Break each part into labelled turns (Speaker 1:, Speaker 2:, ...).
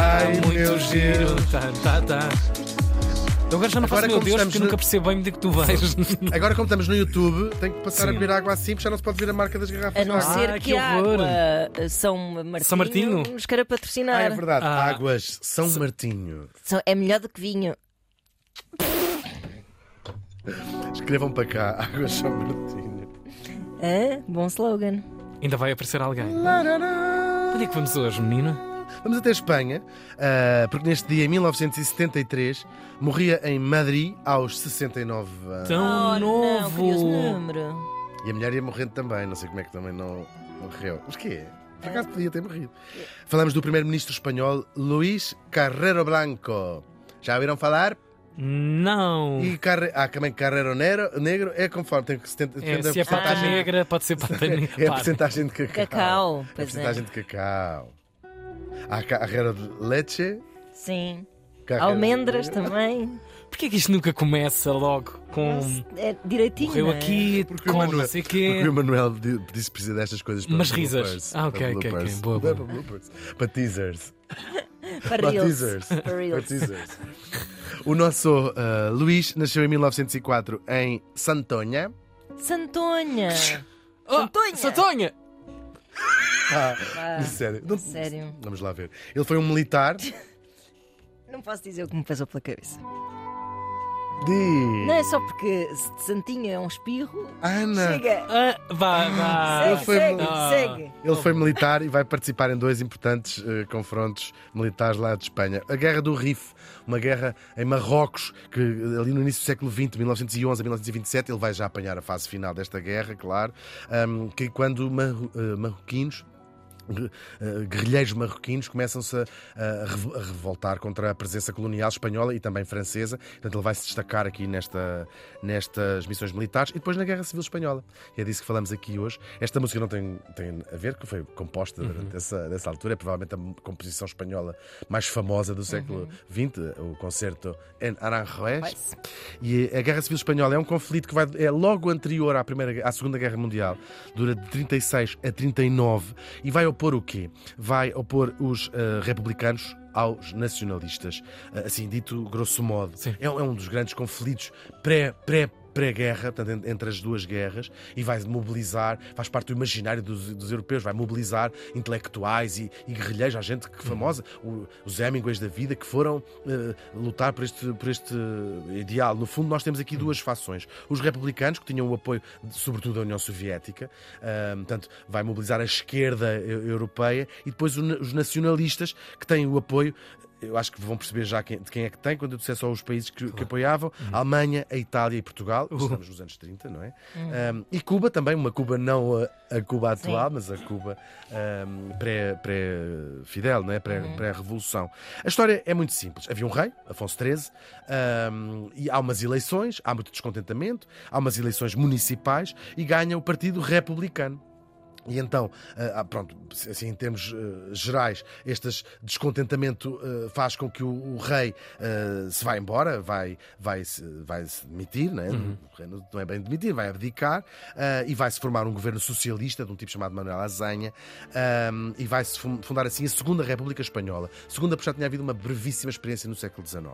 Speaker 1: Ai,
Speaker 2: Muito
Speaker 1: meu
Speaker 2: giro.
Speaker 1: Deus.
Speaker 2: Tá, tá, tá. Eu agora já não faço
Speaker 1: Agora,
Speaker 2: meu Deus porque
Speaker 1: no-
Speaker 2: nunca percebo bem onde é que tu vais.
Speaker 1: Agora, como estamos no YouTube, tem que passar
Speaker 2: Sim.
Speaker 1: a beber água assim, porque já não se pode ver a marca das garrafas.
Speaker 3: A não
Speaker 1: de água.
Speaker 3: ser
Speaker 2: Ah,
Speaker 3: que,
Speaker 2: que
Speaker 3: a água eh, São Martinho,
Speaker 2: São Martinho?
Speaker 3: nos queira patrocinar.
Speaker 1: Ah, é verdade.
Speaker 2: Ah.
Speaker 1: Águas São Martinho.
Speaker 3: São- É melhor do que vinho.
Speaker 1: Escrevam para cá. Águas São Martinho.
Speaker 3: Hã? Bom slogan.
Speaker 2: Ainda vai aparecer alguém. Onde é que vamos hoje, menina?
Speaker 1: Vamos até Espanha, ah, porque neste dia, em 1973, morria em Madrid aos 69 anos.
Speaker 2: Tão
Speaker 3: oh, Não,
Speaker 2: novo.
Speaker 3: número.
Speaker 1: E a mulher ia morrendo também, não sei como é que também não morreu. Mas que é? Por acaso podia ter morrido. Falamos do primeiro-ministro espanhol Luís Carrero Blanco. Já ouviram falar?
Speaker 2: Não.
Speaker 1: E Carre... ah, também Carrero Negro, negro é conforme tem que 70,
Speaker 2: É, se é pata negra, pode ser pata negra.
Speaker 1: É a porcentagem de cacau.
Speaker 3: Cacau,
Speaker 1: É a
Speaker 3: pois é.
Speaker 1: porcentagem de cacau. Há Carrero de leche.
Speaker 3: Sim.
Speaker 1: Carrero-
Speaker 3: Almendras também.
Speaker 2: Porquê que isto nunca começa logo com.
Speaker 3: É direitinho.
Speaker 2: Morreu
Speaker 3: é?
Speaker 2: aqui,
Speaker 1: Porque o
Speaker 2: com
Speaker 1: Manuel-
Speaker 2: não sei
Speaker 1: Porque
Speaker 2: quê.
Speaker 1: o Manuel di- disse que precisa destas coisas para
Speaker 2: Umas risas. Ah, ok, ok, ok. Boa,
Speaker 1: Não
Speaker 2: boa.
Speaker 1: é para bloopers, para teasers.
Speaker 3: Para
Speaker 1: teasers.
Speaker 3: Para
Speaker 1: teasers. O nosso uh, Luís nasceu em 1904 em Santonha.
Speaker 3: Santonha.
Speaker 2: Oh,
Speaker 3: Santonha!
Speaker 2: Santonha!
Speaker 1: Ah, sério. Não-
Speaker 3: sério.
Speaker 1: Vamos lá ver. Ele foi um militar.
Speaker 3: Não posso dizer o que me passou pela cabeça.
Speaker 1: De.
Speaker 3: Não é só porque se Santinha é um espirro.
Speaker 1: Ana.
Speaker 3: Chega.
Speaker 2: Ah, vá, vá.
Speaker 3: Segue,
Speaker 1: ele foi-
Speaker 3: segue,
Speaker 2: Ah.
Speaker 3: segue.
Speaker 1: Ele foi militar e vai participar em dois importantes eh, confrontos militares lá de Espanha. A Guerra do Rif, uma guerra em Marrocos, que eh, ali no início do século XX, 1911 a 1927, ele vai já apanhar a fase final desta guerra, claro, ahm, que quando marro- eh, marroquinos guerrilheiros marroquinos começam-se a, a revo- a revoltar contra a presença colonial espanhola e também francesa. Portanto, ele vai se destacar aqui nesta, nestas missões militares e depois na Guerra Civil Espanhola. E é disso que falamos aqui hoje. Esta música não tem, tem a ver, que foi composta durante essa, dessa altura. É provavelmente a composição espanhola mais famosa do século XX, o concerto em Aranjuez. E a Guerra Civil Espanhola é um conflito que vai, é logo anterior à, primeira, à Segunda Guerra Mundial, dura de 36 a 39 e vai opor o quê? Vai opor os eh, republicanos aos nacionalistas, Eh, assim dito grosso modo. É, um- é um dos grandes conflitos pré, pré, pré-guerra, entre as duas guerras, e vai mobilizar, faz parte do imaginário dos, dos europeus, vai mobilizar intelectuais e, e guerrilheiros, há gente que famosa, os Hemingways da vida, que foram eh, lutar por este, por este ideal. No fundo, nós temos aqui duas fações. Os republicanos, que tinham o apoio, sobretudo, da União Soviética, ah, portanto, vai mobilizar a esquerda eu- europeia, e depois os nacionalistas, que têm o apoio. Eu acho que vão perceber já quem, de quem é que tem, quando eu disser só os países que, que apoiavam: a Alemanha, a Itália e Portugal. Estamos nos anos 30, não é? Um, e Cuba também, uma Cuba não a, a Cuba atual, mas a Cuba um, pré- pré-Fidel, não é? Pré- pré-revolução. a história é muito simples. Havia um rei, Afonso XIII, um, e há umas eleições, há muito descontentamento, há umas eleições municipais e ganha o Partido Republicano. E então, ah, pronto, assim, em termos ah, gerais, este descontentamento ah, faz com que o, rei se vá embora, vai, vai, se, vai se demitir, né? o rei não é bem demitir, vai abdicar e vai se formar um governo socialista de um tipo chamado Manuel Azanha e vai se fun- fundar assim a Segunda República Espanhola. Segunda, porque já tinha havido uma brevíssima experiência no século XIX.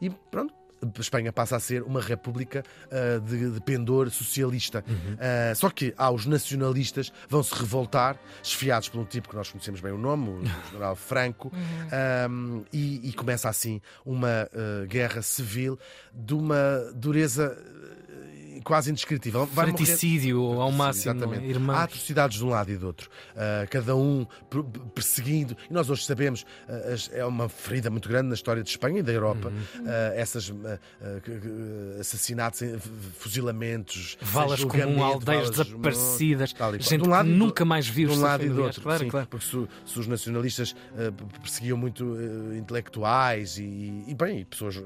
Speaker 1: E pronto. Espanha passa a ser uma república ah, de, de pendor socialista. Ah, só que há os nacionalistas vão se revoltar, esfiados por um tipo que nós conhecemos bem o nome, o general Franco, ah, e, e começa assim uma ah, guerra civil de uma dureza quase indescritível. Vai morrer-
Speaker 2: Fraticídio ao máximo?
Speaker 1: Exatamente.
Speaker 2: irmãos.
Speaker 1: Há atrocidades de um lado e do outro. Ah, cada um per- perseguindo. E nós hoje sabemos, as- é uma ferida muito grande na história de Espanha e da Europa.
Speaker 2: Uhum.
Speaker 1: Ah, essas assassinatos, eh, fuzilamentos,
Speaker 2: Valas
Speaker 1: julgamento,
Speaker 2: aldeias
Speaker 1: valas-
Speaker 2: desaparecidas, gente
Speaker 1: De um lado
Speaker 2: nunca mais viu
Speaker 1: de um lado e do outro.
Speaker 2: Claro,
Speaker 1: sim,
Speaker 2: claro.
Speaker 1: Porque se, se os nacionalistas p- perseguiam muito ah, intelectuais e, e, bem, pessoas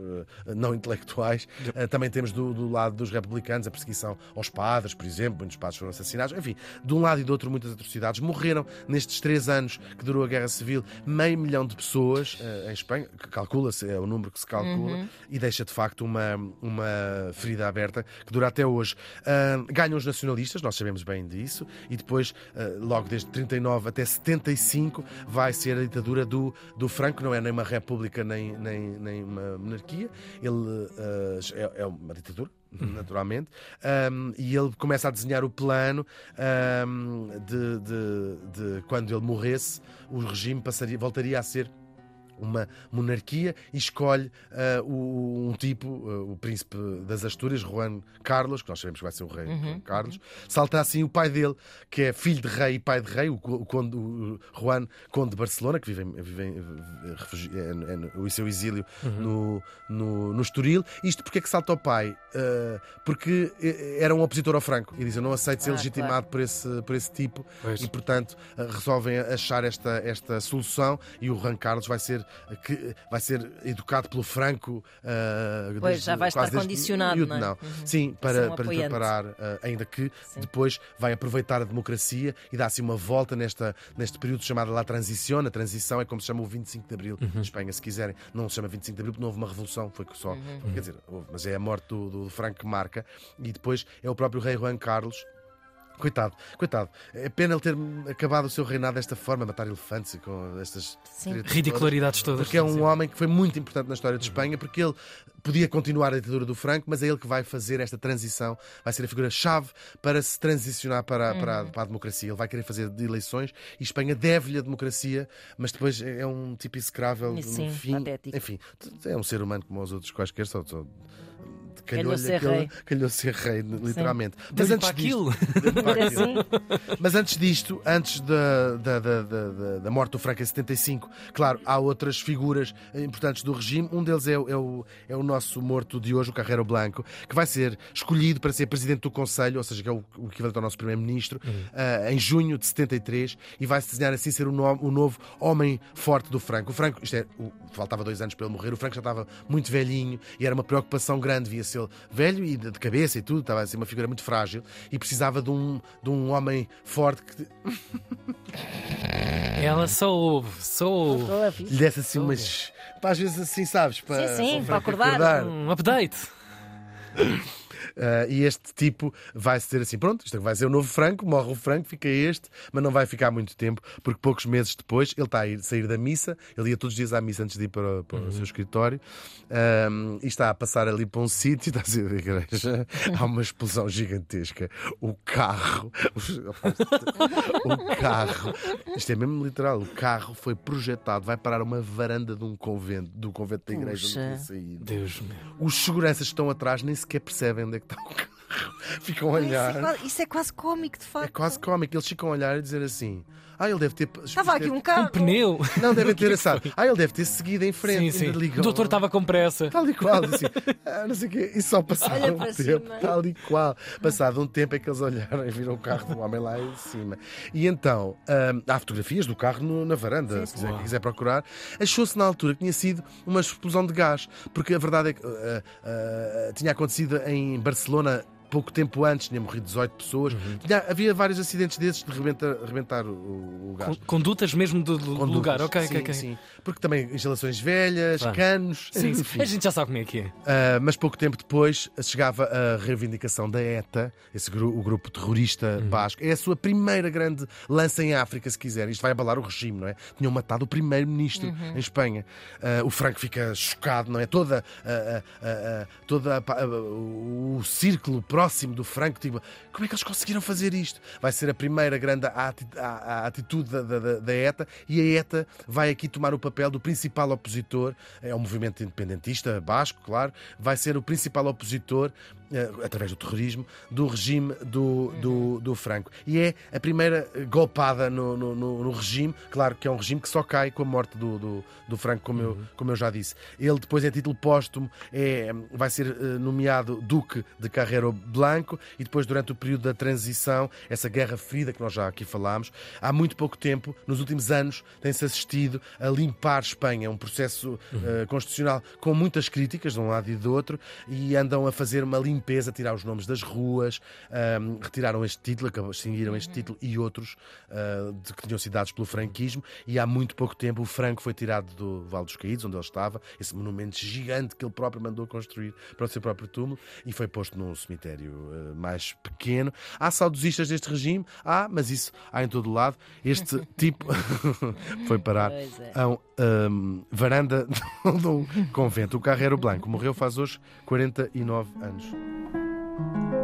Speaker 1: não intelectuais, também temos do, do lado dos republicanos perseguição aos padres, por exemplo, muitos padres foram assassinados. Enfim, de um lado e do outro, muitas atrocidades. Morreram nestes três anos que durou a Guerra Civil meio milhão de pessoas ah, em Espanha, que calcula-se, é o número que se calcula, e deixa de facto uma, uma ferida aberta que dura até hoje. Ah, ganham os nacionalistas, nós sabemos bem disso, e depois, ah, logo desde 39 até 75, vai ser a ditadura do, do Franco, não é nem uma república nem, nem, nem uma monarquia, ele ah, é, é uma ditadura. Naturalmente, Um, e ele começa a desenhar o plano um, de, de- de quando ele morresse, o regime passaria, voltaria a ser uma monarquia e escolhe ah, o- um tipo, ah, o príncipe das Astúrias, Juan Carlos, que nós sabemos que vai ser o rei Juan Carlos, salta assim o pai dele, que é filho de rei e pai de rei, o, co- o conde, o Juan Conde de Barcelona, que vive, em- vive é é no- o seu exílio no, no, no Estoril. Isto porque é que salta o pai? Ah, porque era um opositor ao Franco e diz: Eu não aceito ser
Speaker 3: Ah,
Speaker 1: legitimado por, esse, por esse tipo
Speaker 2: Pois.
Speaker 1: e, portanto, resolvem achar esta, esta solução e o Juan Carlos vai ser, que, vai ser educado pelo Franco. ah,
Speaker 3: Pois,
Speaker 1: desde-
Speaker 3: já vai estar condicionado,
Speaker 1: miúdo,
Speaker 3: não é? Uhum.
Speaker 1: Sim, para,
Speaker 3: um
Speaker 1: para lhe preparar, ah, ainda que
Speaker 3: Sim.
Speaker 1: depois vai aproveitar a democracia e dá assim uma volta nesta, neste período chamado La Transição. A transição é como se chama o 25 de Abril
Speaker 3: Uhum.
Speaker 1: em Espanha, se quiserem. Não se chama 25 de Abril porque não houve uma revolução, foi que só.
Speaker 3: Uhum.
Speaker 1: Quer dizer, houve, mas é a morte do, do Franco que marca. E depois é o próprio rei Juan Carlos. Coitado, coitado. É pena ele ter acabado o seu reinado desta forma, matar elefantes e com estas.
Speaker 2: Ridicularidades todas.
Speaker 1: Porque é um
Speaker 2: Sim.
Speaker 1: homem que foi muito importante na história de Espanha, porque ele podia continuar a ditadura do Franco, mas é ele que vai fazer esta transição, vai ser a figura-chave para se transicionar para, para, a, para a democracia. Ele vai querer fazer de eleições e Espanha deve-lhe a democracia, mas depois é um tipo execrável
Speaker 3: Sim,
Speaker 1: no fim.
Speaker 3: patético.
Speaker 1: Enfim, é um ser humano como os outros quaisquer, só. só
Speaker 3: Calhou ser
Speaker 1: aquele-
Speaker 3: rei.
Speaker 1: calhou ser rei, literalmente. Disto-
Speaker 2: aquilo.
Speaker 1: para
Speaker 3: É
Speaker 1: aquilo.
Speaker 3: assim?
Speaker 1: Mas antes disto, antes da, da, da, da, da- morte do Franco em 75, claro, há outras figuras importantes do regime. Um deles é, o- é, o, é o nosso morto de hoje, o Carreiro Blanco, que vai ser escolhido para ser presidente do Conselho, ou seja, que é o, o equivalente ao nosso primeiro-ministro, ah, em junho de 73, e vai-se desenhar assim ser o, no- o novo homem forte do Franco. O Franco, isto é, o- faltava dois anos para ele morrer, o Franco já estava muito velhinho e era uma preocupação grande, via-se ele velho e de, cabeça e tudo, estava a ser uma figura muito frágil e precisava de um, de um homem forte que
Speaker 2: Ela só ouve, só ouve.
Speaker 3: Estou a ver.
Speaker 1: lhe desse assim umas. Pá, às vezes assim, sabes? Para,
Speaker 3: Sim, sim, para
Speaker 1: Franco
Speaker 3: acordar.
Speaker 2: Um update.
Speaker 1: Ah, e este tipo vai ser assim: pronto, isto vai ser o novo Franco, morre o Franco, fica este, mas não vai ficar muito tempo, porque poucos meses depois ele está a ir, sair da missa, ele ia todos os dias à missa antes de ir para, o- para o seu escritório, ahm, e está a passar ali para um sítio, está a ser a igreja, há uma explosão gigantesca. O carro, o carro, isto é mesmo literal, o carro foi projetado, vai parar uma varanda de um convento, do convento da igreja onde
Speaker 3: Puxa.
Speaker 1: tinha saído.
Speaker 2: Deus meu.
Speaker 1: Os seguranças que estão atrás nem sequer percebem onde é que está o carro. Ficam a
Speaker 3: Isso é,
Speaker 1: olhar.
Speaker 3: quase, isso é quase cómico, de facto.
Speaker 1: É quase cómico. Eles ficam a olhar e dizer assim: Ah, ele deve ter.
Speaker 3: Estava aqui um carro.
Speaker 2: Um pneu.
Speaker 1: Não, devem ter assado. Ah, ele deve ter seguido em frente.
Speaker 2: Sim, sim. O doutor estava com pressa.
Speaker 1: Tal e qual, assim, ah, não sei o quê, e só passado um tempo,
Speaker 3: cima.
Speaker 1: tal e qual. Passado um tempo é que eles olharam e viram o carro do homem lá em cima. E então, hum, há fotografias do carro no- na varanda, se quiser, quiser procurar. Achou-se na altura que tinha sido uma explosão de gás, porque a verdade é que ah, ah, tinha acontecido em Barcelona. Pouco tempo antes, tinha morrido 18 pessoas.
Speaker 2: Uhum.
Speaker 1: Tinha- havia vários acidentes desses de rebentar, rebentar o, o gás.
Speaker 2: Con- Condutas mesmo do, do
Speaker 1: Condutas.
Speaker 2: lugar. Ok,
Speaker 1: sim,
Speaker 2: ok, ok.
Speaker 1: sim. Porque também instalações velhas, canos.
Speaker 2: Sim,
Speaker 1: enfim.
Speaker 2: A gente já sabe como é que é.
Speaker 1: Uh, mas pouco tempo depois chegava a reivindicação da ETA, esse gru- o grupo terrorista
Speaker 2: Uhum.
Speaker 1: basco. É a sua primeira grande lança em África, se quiser. Isto vai abalar o regime, não é? Tinham matado o primeiro-ministro
Speaker 2: Uhum.
Speaker 1: em Espanha. Uh, o Franco fica chocado, não é? Toda, uh, toda o círculo próximo do Franco, tipo, como é que eles conseguiram fazer isto? Vai ser a primeira grande atitude da, da- da- ETA e a ETA vai aqui tomar o papel do principal opositor, é um movimento independentista basco, claro, vai ser o principal opositor, através do terrorismo, do regime do, do, do Franco. E é a primeira eh, golpada no, no, no- regime, claro que é um regime que só cai com a morte do, do, do Franco, como, eu, como eu já disse. Ele depois, em título póstumo, é, vai ser eh, nomeado Duque de Carrero Blanco e depois, durante o período da transição, essa guerra ferida que nós já aqui falámos, há muito pouco tempo, nos últimos anos, tem-se assistido a limpar Espanha, um processo eh, constitucional com muitas críticas de um lado e do outro, e andam a fazer uma limpeza limpeza, tirar os nomes das ruas, um, retiraram este título, extinguiram este título e outros uh, de que tinham sido dados pelo franquismo. E há muito pouco tempo o Franco foi tirado do Vale dos Caídos, onde ele estava, esse monumento gigante que ele próprio mandou construir para o seu próprio túmulo, e foi posto num cemitério uh, mais pequeno. Há saudosistas deste regime? Há, mas isso há em todo lado. Este tipo foi parar
Speaker 3: é.
Speaker 1: a um, um, varanda de um convento. O Carreiro Blanco morreu faz hoje 49 anos.
Speaker 4: Vamos